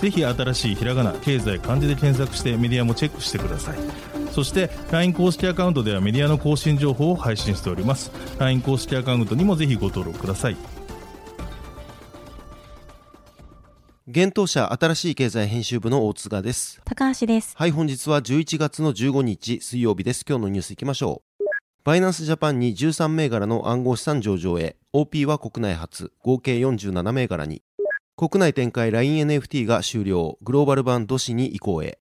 ぜひ新しいひらがな経済漢字で検索してメディアもチェックしてくださいそして LINE 公式アカウントではメディアの更新情報を配信しております LINE 公式アカウントにもぜひご登録ください現当社新しい経済編集部の大津賀です。高橋です。はい、本日は11月の15日水曜日です。今日のニュースいきましょう。バイナンスジャパンに13銘柄の暗号資産上場へ、OP は国内初、合計47銘柄に。国内展開 LINENFT が終了、グローバル版ドシに移行へ。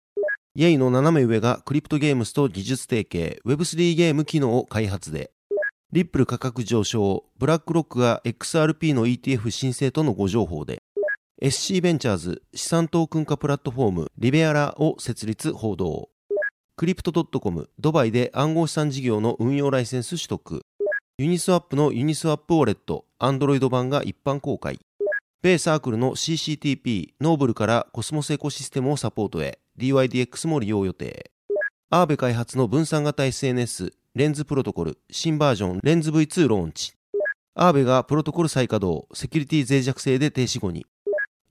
Yay! のナナメウエが CryptoGames と技術提携、Web3 ゲーム機能を開発で。リップル価格上昇、ブラックロックが XRP の ETF 申請との誤情報で。SC ベンチャーズ資産トークン化プラットフォーム Libeara を設立報道。 Crypto.com ドバイで暗号資産事業の運用ライセンス取得。 Uniswap の Uniswap ウォレット、アンドロイド版が一般公開。米サークルの CCTP、 Noble からコスモスエコシステムをサポートへ、DYDX も利用予定。アーベ開発の分散型 SNS、レンズプロトコル、新バージョンレンズ V2 ローンチ。アーベがプロトコル再稼働、セキュリティ脆弱性で停止後に。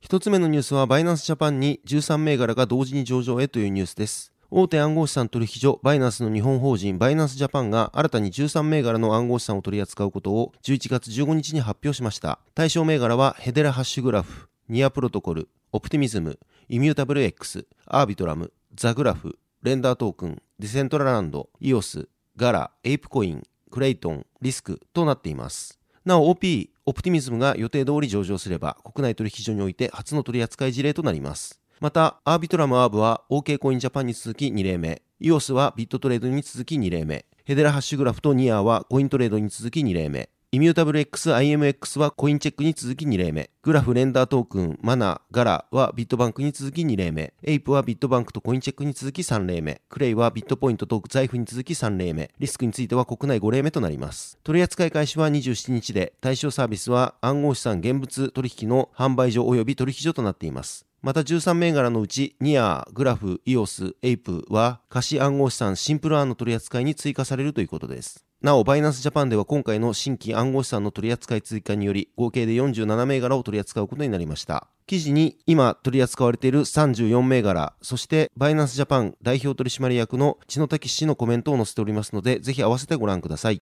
一つ目のニュースはバイナンスジャパンに13銘柄が同時に上場へというニュースです。大手暗号資産取引所バイナンスの日本法人バイナンスジャパンが新たに13銘柄の暗号資産を取り扱うことを11月15日に発表しました。対象銘柄はヘデラハッシュグラフ、ニアプロトコル、オプティミズム、イミュータブル X、アービトラム、ザグラフ、レンダートークン、ディセントラランド、イオス、ガラ、エイプコイン、クレイトン、リスクとなっています。なお OP、オプティミズムが予定通り上場すれば国内取引所において初の取扱い事例となります。また、アービトラムアーブは OK コインジャパンに続き2例目、イオスはビットトレードに続き2例目、ヘデラハッシュグラフとニアはコイントレードに続き2例目、イミュータブル X、IMX はコインチェックに続き2例目、グラフ、レンダートークン、マナ、ガラはビットバンクに続き2例目、エイプはビットバンクとコインチェックに続き3例目、クレイはビットポイントと財布に続き3例目、リスクについては国内5例目となります。取扱い開始は27日で、対象サービスは暗号資産現物取引の販売所及び取引所となっています。また13銘柄のうち、ニア、グラフ、イオス、エイプは貸し暗号資産シンプル案の取り扱いに追加されるということです。なお、バイナンスジャパンでは今回の新規暗号資産の取り扱い追加により、合計で47銘柄を取り扱うことになりました。記事に今取り扱われている34銘柄、そしてバイナンスジャパン代表取締役の千野武氏のコメントを載せておりますので、ぜひ合わせてご覧ください。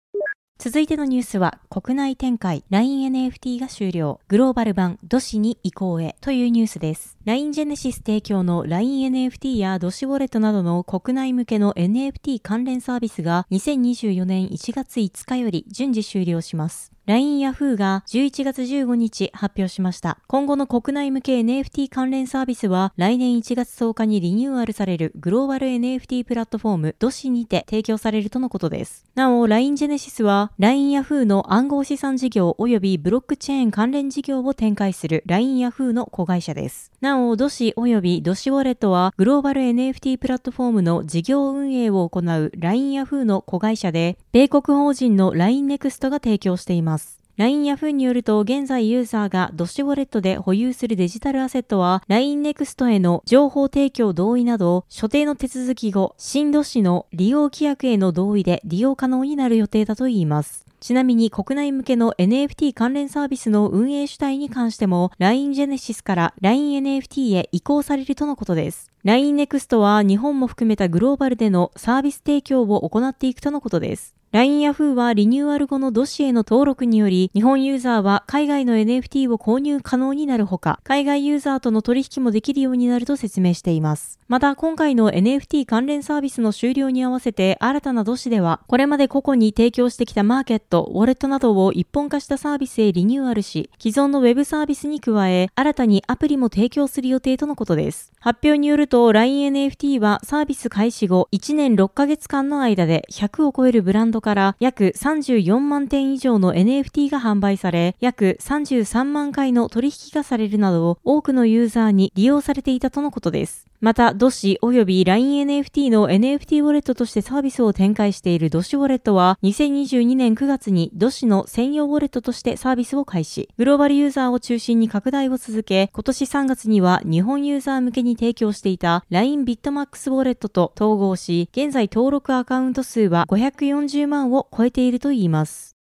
続いてのニュースは、国内展開 LINENFT が終了、グローバル版ドシに移行へというニュースです。LINE ジェネシス提供の LINENFT やドシウォレットなどの国内向けの NFT 関連サービスが2024年1月5日より順次終了します。LINE ヤフーが11月15日発表しました。今後の国内向け NFT 関連サービスは来年1月10日にリニューアルされるグローバル NFT プラットフォームドシにて提供されるとのことです。なお、LINE ジェネシスは LINE ヤフーの暗号資産事業及びブロックチェーン関連事業を展開する LINE ヤフーの子会社です。なお、ドシ及びドシウォレットはグローバル NFT プラットフォームの事業運営を行う LINE ヤフーの子会社で、米国法人の LINE NEXT が提供しています。LINE ヤフーによると、現在ユーザーがドシウォレットで保有するデジタルアセットは、LINE NEXT への情報提供同意など、所定の手続き後、新ドッシの利用規約への同意で利用可能になる予定だといいます。ちなみに国内向けの NFT 関連サービスの運営主体に関しても LINE Genesis から LINENFT へ移行されるとのことです。LINE NEXT は日本も含めたグローバルでのサービス提供を行っていくとのことです。LINE ヤフーはリニューアル後のドシエの登録により、日本ユーザーは海外の NFT を購入可能になるほか、海外ユーザーとの取引もできるようになると説明しています。また、今回の NFT 関連サービスの終了に合わせて、新たなドシでは、これまで個々に提供してきたマーケット、ウォレットなどを一本化したサービスへリニューアルし、既存のウェブサービスに加え、新たにアプリも提供する予定とのことです。発表によると、LINENFT はサービス開始後、1年6ヶ月間の間で100を超えるブランドから約34万点以上の NFT が販売され、約33万回の取引がされるなど、多くのユーザーに利用されていたとのことです。また、ドシ及び LINENFT の NFT ウォレットとしてサービスを展開しているドシウォレットは、2022年9月にDOSI の専用ウォレットとしてサービスを開始。グローバルユーザーを中心に拡大を続け、今年3月には日本ユーザー向けに提供していた LINE BITMAX ウォレットと統合し、現在登録アカウント数は540万を超えているといいます。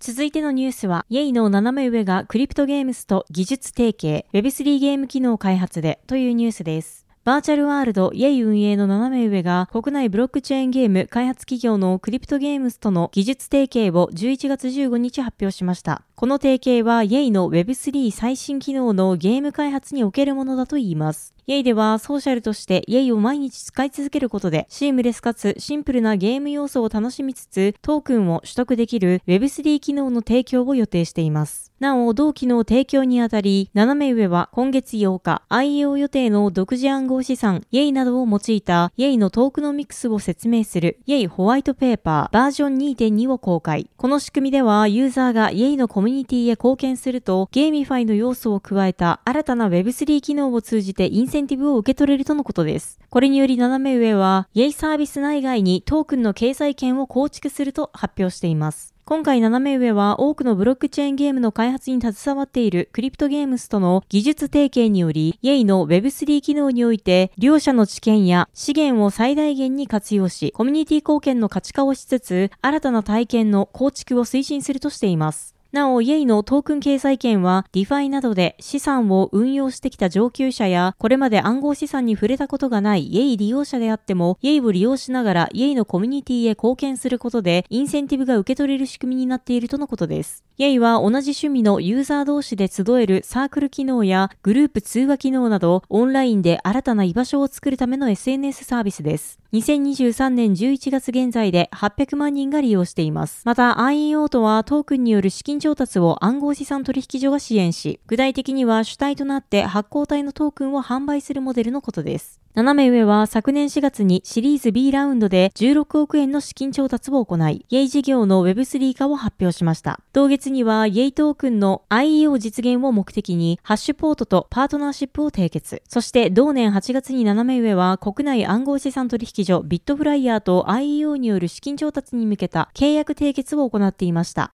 続いてのニュースは、 Yay! のナナメウエが CryptoGames と技術提携、Web3 ゲーム機能開発でというニュースです。バーチャルワールド Yay! 運営のナナメウエが国内ブロックチェーンゲーム開発企業の CryptoGames との技術提携を11月15日発表しました。この提携はイェイの Web3 最新機能のゲーム開発におけるものだといいます。 Yay! ではソーシャルとして Yay! を毎日使い続けることでシームレスかつシンプルなゲーム要素を楽しみつつトークンを取得できる Web3 機能の提供を予定しています。なお、同機能提供にあたり、ナナメウエは今月8日、IEO 予定の独自暗号資産、 Yay! などを用いた、 Yay! のトークノミクスを説明する、 Yay! ホワイトペーパーバージョン2.2を公開。この仕組みでは、ユーザーが Yay! のコミュニティへ貢献すると、 GameFi の要素を加えた新たな Web3 機能を通じてインセセンティブを受け取れるとのことです。これによりナナメウエは、 Yay! サービス内外にトークンの経済圏を構築すると発表しています。今回ナナメウエは多くのブロックチェーンゲームの開発に携わっている CryptoGames との技術提携により、 Yay! の Web3 機能において、両社の知見や資源を最大限に活用し、コミュニティ貢献の価値化をしつつ、新たな体験の構築を推進するとしています。なお、 Yay! のトークン経済圏は、 DeFi などで資産を運用してきた上級者や、これまで暗号資産に触れたことがない Yay! 利用者であっても、 Yay! を利用しながら Yay! のコミュニティへ貢献することで、インセンティブが受け取れる仕組みになっているとのことです。 Yay! は同じ趣味のユーザー同士で集えるサークル機能やグループ通話機能など、オンラインで新たな居場所を作るための SNS サービスです。2023年11月現在で800万人が利用しています。また IEO とはトークンによる資金調達を暗号資産取引所が支援し、具体的には主体となって発行体のトークンを販売するモデルのことです。斜め上は昨年4月にシリーズ B ラウンドで16億円の資金調達を行い、イェイ事業の Web3 化を発表しました。同月にはイェイトークンの IEO 実現を目的にハッシュポートとパートナーシップを締結。そして同年8月に斜め上は国内暗号資産取引所ビットフライヤーと IEO による資金調達に向けた契約締結を行っていました。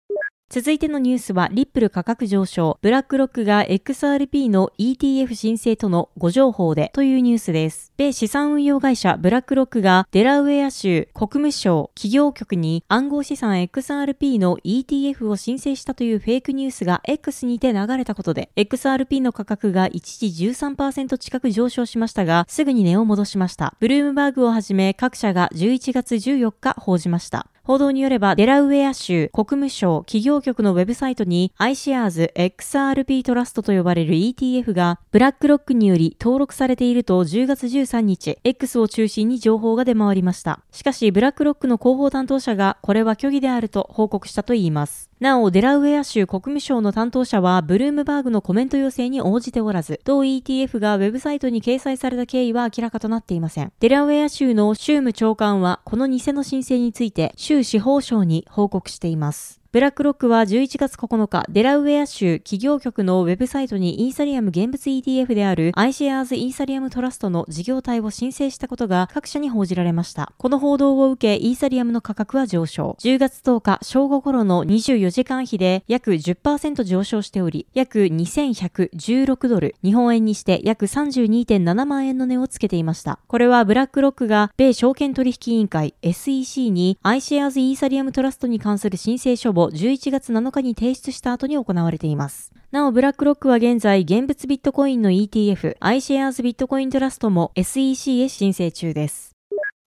続いてのニュースは、リップル価格上昇、ブラックロックが XRP の ETF 申請とのご情報でというニュースです。米資産運用会社ブラックロックがデラウェア州国務省企業局に暗号資産 XRP の ETF を申請したというフェイクニュースが X にて流れたことで、XRP の価格が一時13%近く上昇しましたが、すぐに値を戻しました。ブルームバーグをはじめ各社が11月14日報じました。報道によれば、デラウェア州国務省企業局のウェブサイトに iShares XRP トラストと呼ばれる ETF がブラックロックにより登録されていると10月13日、X を中心に情報が出回りました。しかし、ブラックロックの広報担当者がこれは虚偽であると報告したといいます。なお、デラウェア州国務省の担当者は、ブルームバーグのコメント要請に応じておらず、同 ETF がウェブサイトに掲載された経緯は明らかとなっていません。デラウェア州の州務長官は、この偽の申請について、州司法省に報告しています。ブラックロックは11月9日、デラウェア州企業局のウェブサイトにイーサリアム現物 ETF である iShares イーサリアムトラストの事業体を申請したことが各社に報じられました。この報道を受け、イーサリアムの価格は上昇。10月10日正午頃の24時間比で約10%上昇しており、約2116ドル、日本円にして約32.7万円の値をつけていました。これはブラックロックが米証券取引委員会 SEC に iShares イーサリアムトラストに関する申請書を11月7日に提出した後に行われています。なお、ブラックロックは現在、現物ビットコインの ETF、iShares ビットコイントラストも SEC へ申請中です。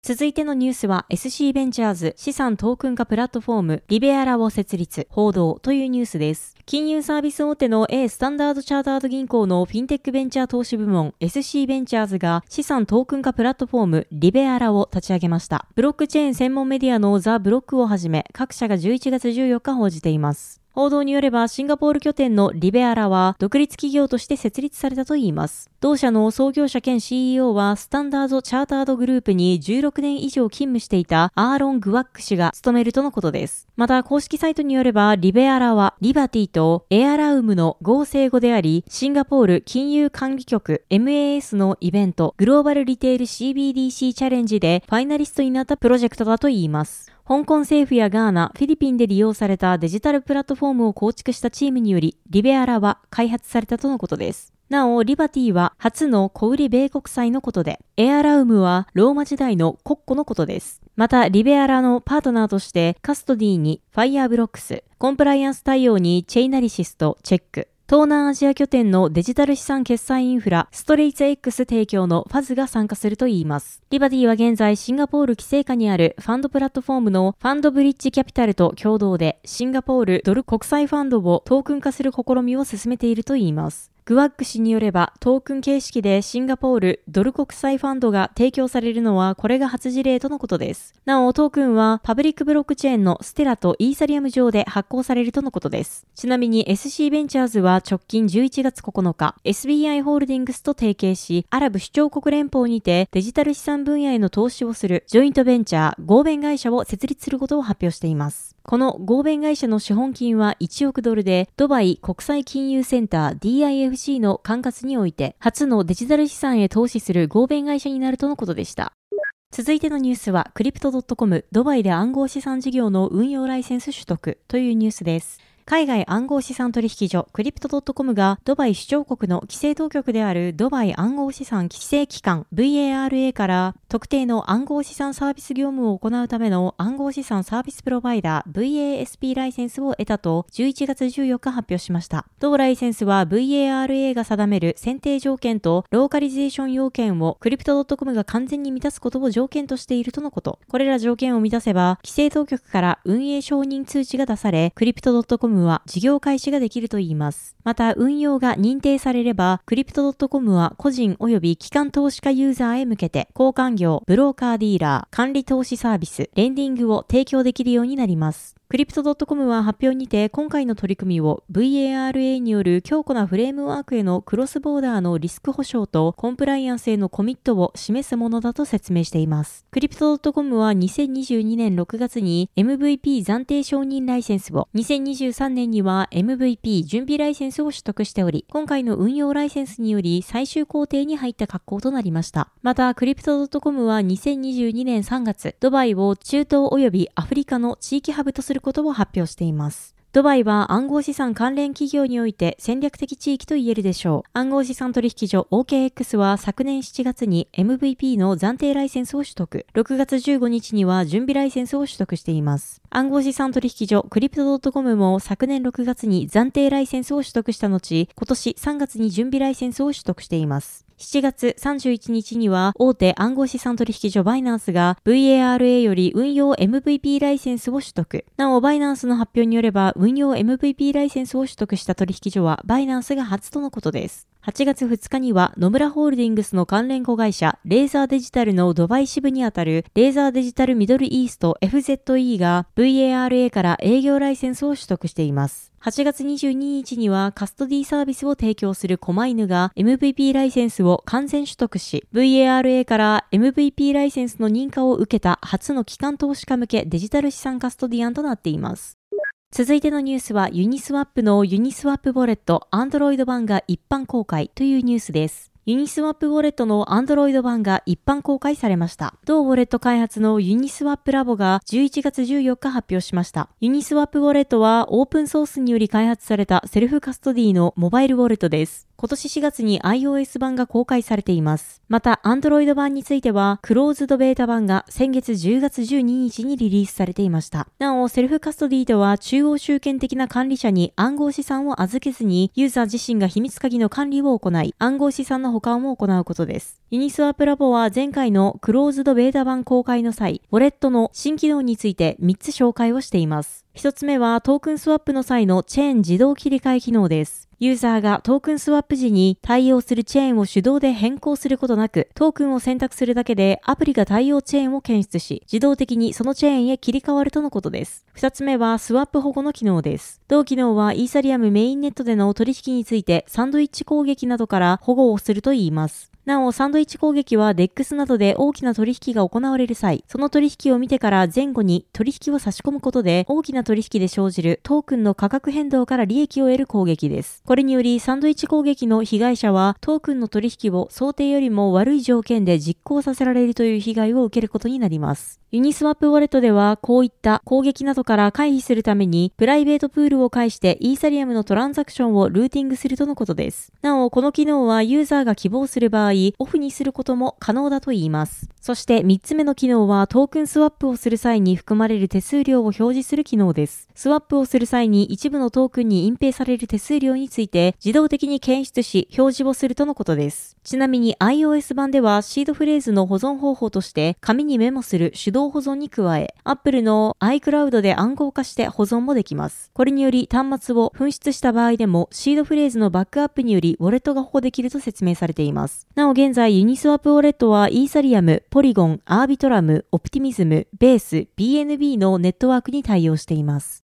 続いてのニュースは SC ベンチャーズ資産トークン化プラットフォームリベアラを設立、報道というニュースです。金融サービス大手の A スタンダードチャータード銀行のフィンテックベンチャー投資部門 SC ベンチャーズが資産トークン化プラットフォームリベアラを立ち上げました。ブロックチェーン専門メディアのザ・ブロックをはじめ各社が11月14日報じています。報道によればシンガポール拠点のリベアラは独立企業として設立されたといいます。同社の創業者兼 CEO はスタンダードチャータードグループに16年以上勤務していたアーロン・グワック氏が務めるとのことです。また公式サイトによればリベアラはリバティとエアラウムの合成語でありシンガポール金融管理局 MAS のイベントグローバルリテール CBDC チャレンジでファイナリストになったプロジェクトだといいます。香港政府やガーナ、フィリピンで利用されたデジタルプラットフォームを構築したチームにより、リベアラは開発されたとのことです。なお、リバティは初の小売米国債のことで、エアラウムはローマ時代の国庫のことです。また、リベアラのパートナーとして、カストディにファイアーブロックス、コンプライアンス対応にチェイナリシスとチェック、東南アジア拠点のデジタル資産決済インフラ、ストレイツ X 提供のファズが参加するといいます。リバティは現在シンガポール規制下にあるファンドプラットフォームのファンドブリッジキャピタルと共同でシンガポールドル国債ファンドをトークン化する試みを進めているといいます。グワック氏によれば、トークン形式でシンガポールドル国債ファンドが提供されるのはこれが初事例とのことです。なお、トークンはパブリックブロックチェーンのステラとイーサリアム上で発行されるとのことです。ちなみに SC ベンチャーズは直近11月9日、SBI ホールディングスと提携し、アラブ首長国連邦にてデジタル資産分野への投資をするジョイントベンチャー合弁会社を設立することを発表しています。この合弁会社の資本金は1億ドルで、ドバイ国際金融センター DIFC c の管轄において、初のデジタル資産へ投資する合弁会社になるとのことでした。続いてのニュースは、クリプト .com ドバイで暗号資産事業の運用ライセンス取得というニュースです。海外暗号資産取引所クリプト .com がドバイ首長国の規制当局であるドバイ暗号資産規制機関 VARA から特定の暗号資産サービス業務を行うための暗号資産サービスプロバイダー VASP ライセンスを得たと11月14日発表しました。同ライセンスは VARA が定める選定条件とローカリゼーション要件をクリプト .com が完全に満たすことを条件としているとのこと。これら条件を満たせば規制当局から運営承認通知が出されクリプト .com ムは事業開始ができるといいます。また、運用が認定されれば、クリプト .com は個人及び機関投資家ユーザーへ向けて、交換業、ブローカーディーラー、管理投資サービス、レンディングを提供できるようになります。クリプト .com は発表にて今回の取り組みを VARA による強固なフレームワークへのクロスボーダーのリスク保証とコンプライアンスへのコミットを示すものだと説明しています。クリプト .com は2022年6月に MVP 暫定承認ライセンスを、2023年には MVP 準備ライセンスを取得しており、今回の運用ライセンスにより最終工程に入った格好となりました。また、クリプト .com は2022年3月、ドバイを中東及びアフリカの地域ハブとするることを発表しています。ドバイは暗号資産関連企業において戦略的地域と言えるでしょう。暗号資産取引所 OKX は昨年7月に MVP の暫定ライセンスを取得。6月15日には準備ライセンスを取得しています。暗号資産取引所クリプト .com も昨年6月に暫定ライセンスを取得した後、今年3月に準備ライセンスを取得しています。7月31日には大手暗号資産取引所バイナンスが VARA より運用 MVP ライセンスを取得。なお、バイナンスの発表によれば運用 MVP ライセンスを取得した取引所はバイナンスが初とのことです。8月2日には野村ホールディングスの関連子会社レーザーデジタルのドバイ支部にあたるレーザーデジタルミドルイースト FZE が VARA から営業ライセンスを取得しています。8月22日にはカストディサービスを提供するコマイヌが MVP ライセンスを完全取得し、VARA から MVP ライセンスの認可を受けた初の機関投資家向けデジタル資産カストディアンとなっています。続いてのニュースはユニスワップのユニスワップウォレット Android 版が一般公開というニュースです。ユニスワップウォレットの Android 版が一般公開されました。同ウォレット開発のユニスワップラボが11月14日発表しました。ユニスワップウォレットはオープンソースにより開発されたセルフカストディのモバイルウォレットです。今年4月に iOS 版が公開されています。また、Android 版については、クローズドベータ版が先月10月12日にリリースされていました。なお、セルフカストディとは、中央集権的な管理者に暗号資産を預けずに、ユーザー自身が秘密鍵の管理を行い、暗号資産の保管を行うことです。ユニスワップラボは前回のクローズドベータ版公開の際、ウォレットの新機能について3つ紹介をしています。一つ目はトークンスワップの際のチェーン自動切り替え機能です。ユーザーがトークンスワップ時に対応するチェーンを手動で変更することなく、トークンを選択するだけでアプリが対応チェーンを検出し、自動的にそのチェーンへ切り替わるとのことです。二つ目はスワップ保護の機能です。同機能はイーサリアムメインネットでの取引についてサンドイッチ攻撃などから保護をするといいます。なお、サンドイッチ攻撃は DEX などで大きな取引が行われる際、その取引を見てから前後に取引を差し込むことで大きな取引で生じるトークンの価格変動から利益を得る攻撃です。これにより、サンドイッチ攻撃の被害者はトークンの取引を想定よりも悪い条件で実行させられるという被害を受けることになります。ユニスワップウォレットでは、こういった攻撃などから回避するために、プライベートプールを介してイーサリアムのトランザクションをルーティングするとのことです。なお、この機能はユーザーが希望する場合、オフにすることも可能だといいます。そして3つ目の機能はトークンスワップをする際に含まれる手数料を表示する機能です。スワップをする際に一部のトークンに隠蔽される手数料について自動的に検出し表示をするとのことです。ちなみに iOS 版ではシードフレーズの保存方法として紙にメモする手動保存に加え、Apple の iCloud で暗号化して保存もできます。これにより端末を紛失した場合でもシードフレーズのバックアップによりウォレットが保護できると説明されています。なお現在ユニスワップウォレットはイーサリアム、ポリゴン、アービトラム、オプティミズム、ベース、BNB のネットワークに対応しています。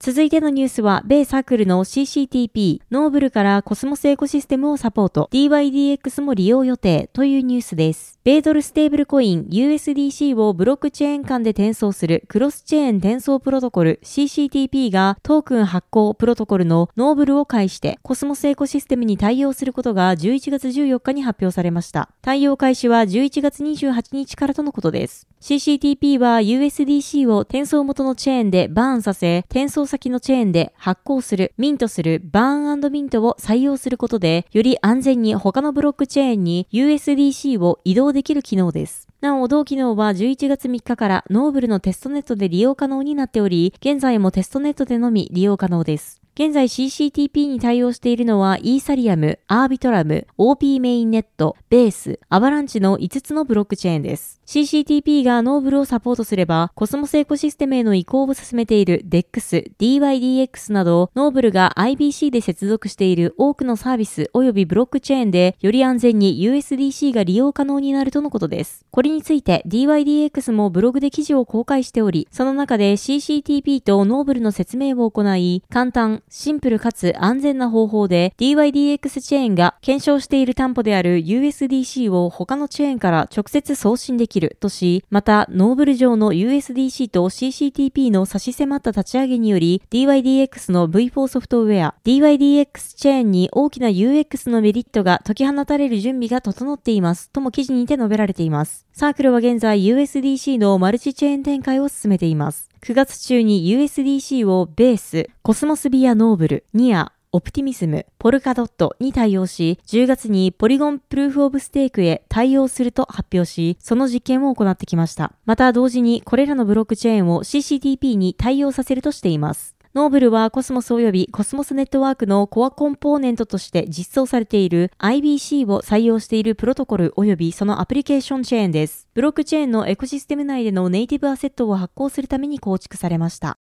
続いてのニュースは、米サークルの CCTP、ノーブルからコスモスエコシステムをサポート、DYDX も利用予定というニュースです。米ドルステーブルコイン USDC をブロックチェーン間で転送するクロスチェーン転送プロトコル CCTP がトークン発行プロトコルのノーブルを介してコスモスエコシステムに対応することが11月14日に発表されました。対応開始は11月28日からとのことです。CCTP は USDC を転送元のチェーンでバーンさせ、転送先のチェーンで発行する、ミントするバーンミントを採用することで、より安全に他のブロックチェーンに USDC を移動できる機能です。なお、同機能は11月3日からノーブルのテストネットで利用可能になっており、現在もテストネットでのみ利用可能です。現在 CCTP に対応しているのはイーサリアム、アービトラム、OP メインネット、ベース、アバランチの5つのブロックチェーンです。CCTP がノーブルをサポートすれば、コスモスエコシステムへの移行を進めている DEX、DYDX など、ノーブルが IBC で接続している多くのサービス及びブロックチェーンで、より安全に USDC が利用可能になるとのことです。これについて DYDX もブログで記事を公開しており、その中で CCTP とノーブルの説明を行い、簡単、シンプルかつ安全な方法で DYDX チェーンが検証している担保である USDC を他のチェーンから直接送信できるとし、またノーブル上の USDC と CCTP の差し迫った立ち上げにより DYDX の V4 ソフトウェア DYDX チェーンに大きな UX のメリットが解き放たれる準備が整っていますとも記事にて述べられています。サークルは現在 USDC のマルチチェーン展開を進めています。9月中に USDC をベース、コスモスビアノーブル、ニア、オプティミズム、ポルカドットに対応し、10月にポリゴンプルーフオブステークへ対応すると発表し、その実験を行ってきました。また同時にこれらのブロックチェーンを CCTP に対応させるとしています。ノーブルはコスモス及びコスモスネットワークのコアコンポーネントとして実装されている IBC を採用しているプロトコル及びそのアプリケーションチェーンです。ブロックチェーンのエコシステム内でのネイティブアセットを発行するために構築されました。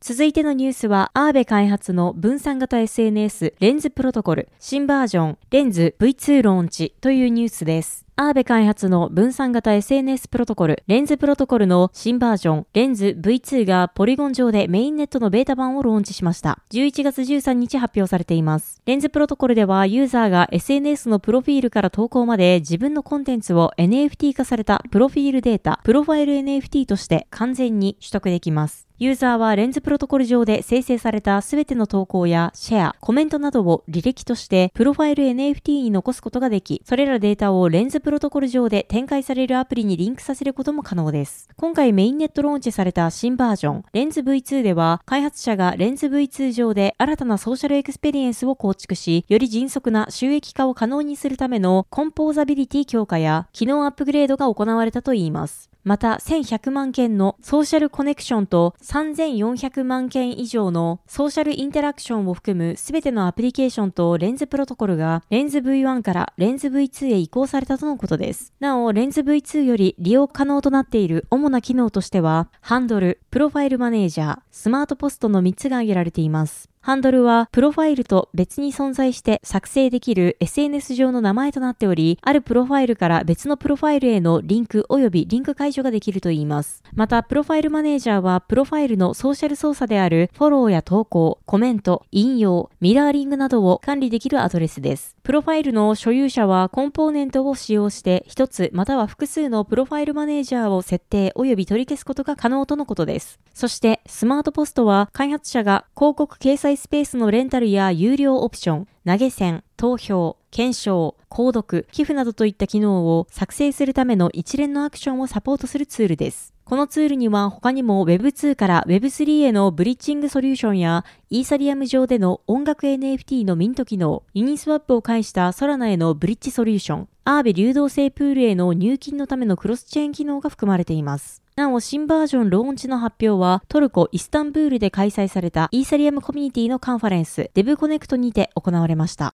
続いてのニュースは、アーベ開発の分散型 SNS レンズプロトコル新バージョンレンズ V2 ローンチというニュースです。アーベ開発の分散型 SNS プロトコル、レンズプロトコルの新バージョン、レンズ V2 がポリゴン上でメインネットのベータ版をローンチしました。11月13日発表されています。レンズプロトコルではユーザーが SNS のプロフィールから投稿まで自分のコンテンツを NFT 化されたプロフィールデータ、プロファイル NFT として完全に取得できます。ユーザーはレンズプロトコル上で生成されたすべての投稿やシェア、コメントなどを履歴としてプロファイル NFT に残すことができ、それらデータをレンズプロトコル上で展開されるアプリにリンクさせることも可能です。今回メインネットローンチされた新バージョン、レンズ V2 では、開発者がレンズ V2 上で新たなソーシャルエクスペリエンスを構築し、より迅速な収益化を可能にするためのコンポーザビリティ強化や機能アップグレードが行われたといいます。また1100万件のソーシャルコネクションと3400万件以上のソーシャルインタラクションを含むすべてのアプリケーションとレンズプロトコルがレンズ V1 からレンズ V2 へ移行されたとのことです。なお、レンズ V2 より利用可能となっている主な機能としては、ハンドル、プロファイルマネージャー、スマートポストの3つが挙げられています。ハンドルはプロファイルと別に存在して作成できる SNS 上の名前となっており、あるプロファイルから別のプロファイルへのリンク及びリンク解除ができるといいます。また、プロファイルマネージャーはプロファイルのソーシャル操作であるフォローや投稿、コメント、引用、ミラーリングなどを管理できるアドレスです。プロファイルの所有者はコンポーネントを使用して一つまたは複数のプロファイルマネージャーを設定及び取り消すことが可能とのことです。そして、スマートポストは開発者が広告掲載スペースのレンタルや有料オプション、投げ銭、投票、検証、購読、寄付などといった機能を作成するための一連のアクションをサポートするツールです。このツールには他にも Web2 から Web3 へのブリッジングソリューションやイーサリアム上での音楽 NFT のミント機能、ユニスワップを介したソラナへのブリッジソリューション、アーベ流動性プールへの入金のためのクロスチェーン機能が含まれています。なお、新バージョンローンチの発表は、トルコ・イスタンブールで開催されたイーサリアムコミュニティのカンファレンス、デブコネクトにて行われました。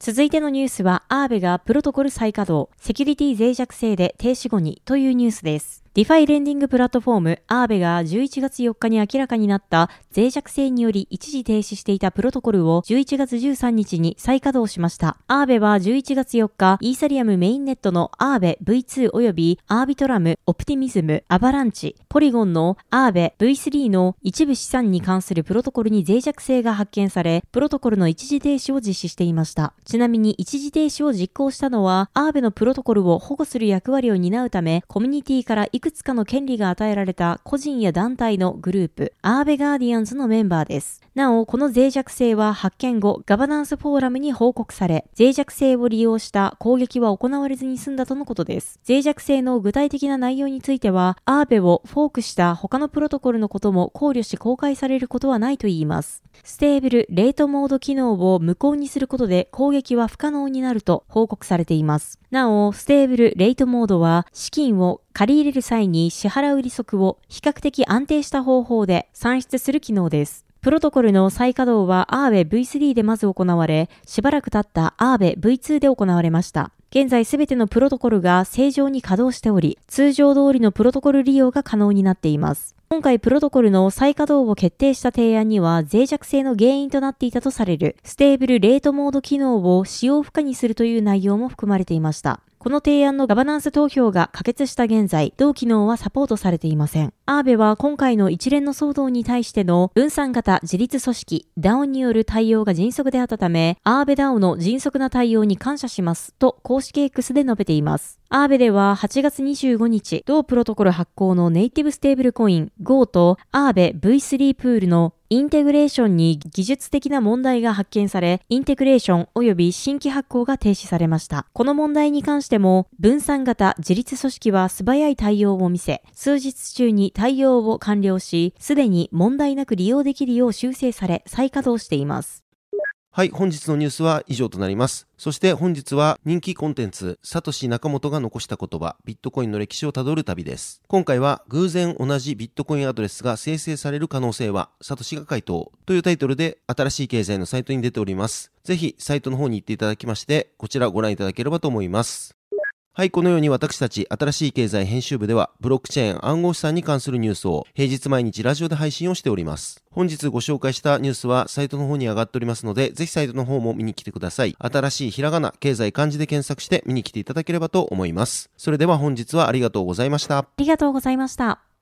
続いてのニュースは、アーベがプロトコル再稼働、セキュリティ脆弱性で停止後にというニュースです。ディファイレンディングプラットフォームアーベが11月4日に明らかになった脆弱性により一時停止していたプロトコルを11月13日に再稼働しました。アーベは11月4日、イーサリアムメインネットのアーベ V2 及びアービトラム、オプティミズム、アバランチ、ポリゴンのアーベ V3 の一部資産に関するプロトコルに脆弱性が発見され、プロトコルの一時停止を実施していました。ちなみに一時停止を実行したのは、アーベのプロトコルを保護する役割を担うため、コミュニティからくつかの権利が与えられた個人や団体のグループ、アーベガーディアンズのメンバーです。なお、この脆弱性は発見後、ガバナンスフォーラムに報告され、脆弱性を利用した攻撃は行われずに済んだとのことです。脆弱性の具体的な内容については、アーベをフォークした他のプロトコルのことも考慮し公開されることはないと言います。ステーブル、レートモード機能を無効にすることで攻撃は不可能になると報告されています。なお、ステーブル、レートモードは資金を借り入れる際に支払う利息を比較的安定した方法で算出する機能です。プロトコルの再稼働はアーベ V3 でまず行われ、しばらく経ってアーベ V2 で行われました。現在すべてのプロトコルが正常に稼働しており、通常通りのプロトコル利用が可能になっています。今回プロトコルの再稼働を決定した提案には脆弱性の原因となっていたとされるステーブルレートモード機能を使用不可にするという内容も含まれていました。この提案のガバナンス投票が可決した現在、同機能はサポートされていません。アーベは今回の一連の騒動に対しての分散型自立組織 DAO による対応が迅速であったため、アーベ DAO の迅速な対応に感謝しますと公式 X で述べています。アーベでは8月25日、同プロトコル発行のネイティブステーブルコイン GO とアーベ V3 プールのインテグレーションに技術的な問題が発見され、インテグレーション及び新規発行が停止されました。この問題に関しても、分散型自立組織は素早い対応を見せ、数日中に対応を完了し、すでに問題なく利用できるよう修正され、再稼働しています。はい、本日のニュースは以上となります。そして本日は人気コンテンツ、サトシナモトが残した言葉、ビットコインの歴史をたどる旅です。今回は偶然同じビットコインアドレスが生成される可能性は、サトシが回答というタイトルで新しい経済のサイトに出ております。ぜひサイトの方に行っていただきまして、こちらをご覧いただければと思います。はい、このように私たち新しい経済編集部では、ブロックチェーン暗号資産に関するニュースを平日毎日ラジオで配信をしております。本日ご紹介したニュースはサイトの方に上がっておりますので、ぜひサイトの方も見に来てください。新しいひらがな、経済漢字で検索して見に来ていただければと思います。それでは本日はありがとうございました。ありがとうございました。